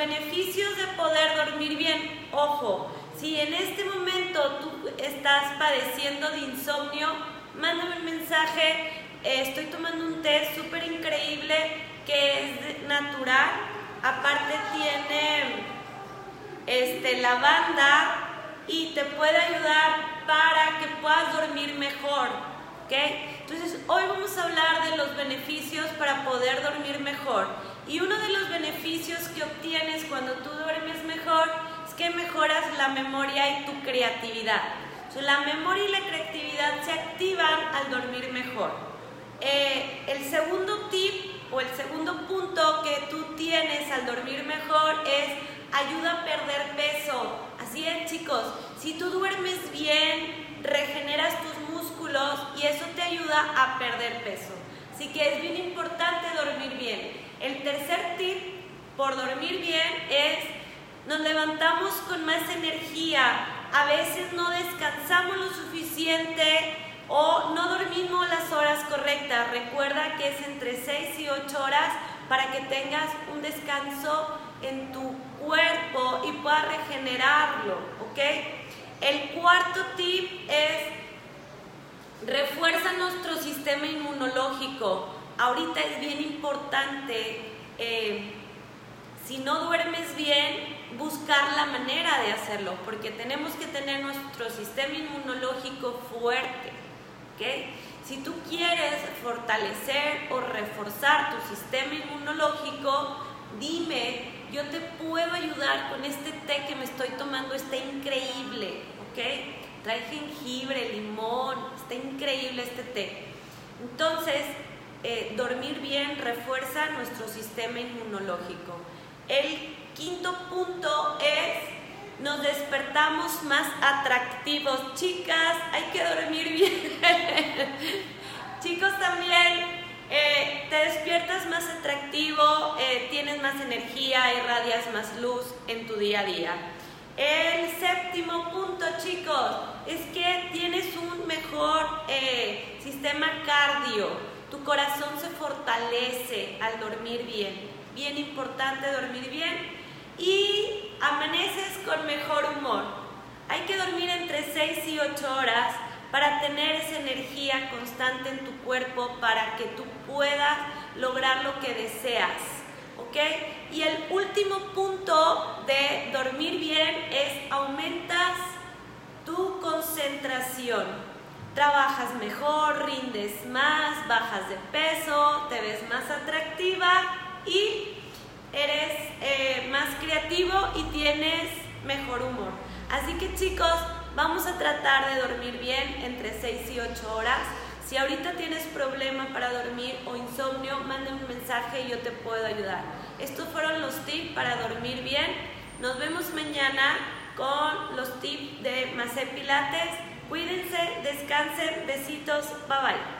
beneficios de poder dormir bien, ojo, si en este momento tú estás padeciendo de insomnio, mándame un mensaje. Estoy tomando un té súper increíble que es natural. Aparte tiene este, lavanda y te puede ayudar para que puedas dormir mejor. Entonces, hoy vamos a hablar de los beneficios para poder dormir mejor. Y uno de los beneficios que obtienes cuando tú duermes mejor es que mejoras la memoria y tu creatividad. la memoria y la creatividad se activan al dormir mejor. Eh, el segundo tip o el segundo punto que tú tienes al dormir mejor es ayuda a perder peso. Así es, chicos, si tú duermes bien, regeneras tus y eso te ayuda a perder peso. Así que es bien importante dormir bien. El tercer tip por dormir bien es nos levantamos con más energía. A veces no descansamos lo suficiente o no dormimos las horas correctas. Recuerda que es entre 6 y 8 horas para que tengas un descanso en tu cuerpo y puedas regenerarlo, ¿ok? El cuarto tip es refuerza nuestro sistema inmunológico. Ahorita es bien importante, eh, si no duermes bien, buscar la manera de hacerlo, porque tenemos que tener nuestro sistema inmunológico fuerte. Si tú quieres fortalecer o reforzar tu sistema inmunológico, dime, yo te puedo ayudar con este té que me estoy tomando, está increíble, ¿ok? trae jengibre, limón, está increíble este té. Entonces, eh, dormir bien refuerza nuestro sistema inmunológico. El quinto punto es, nos despertamos más atractivos. Chicas, hay que dormir bien. Chicos también, eh, te despiertas más atractivo, eh, tienes más energía, irradias más luz en tu día a día. El séptimo punto, chicos, es que tienes un mejor eh, sistema cardio. Tu corazón se fortalece al dormir bien. Bien importante dormir bien. Y amaneces con mejor humor. Hay que dormir entre 6 y 8 horas para tener esa energía constante en tu cuerpo para que tú puedas lograr lo que deseas. Y el último punto de dormir bien es aumentas tu concentración. Trabajas mejor, rindes más, bajas de peso, te ves más atractiva y eres eh, más creativo y tienes mejor humor. Así que chicos, vamos a tratar de dormir bien entre 6 y 8 horas. Si ahorita tienes problema para dormir o insomnio, manda un mensaje y yo te puedo ayudar. Estos fueron los tips para dormir bien. Nos vemos mañana con los tips de Macé Pilates. Cuídense, descansen, besitos, bye bye.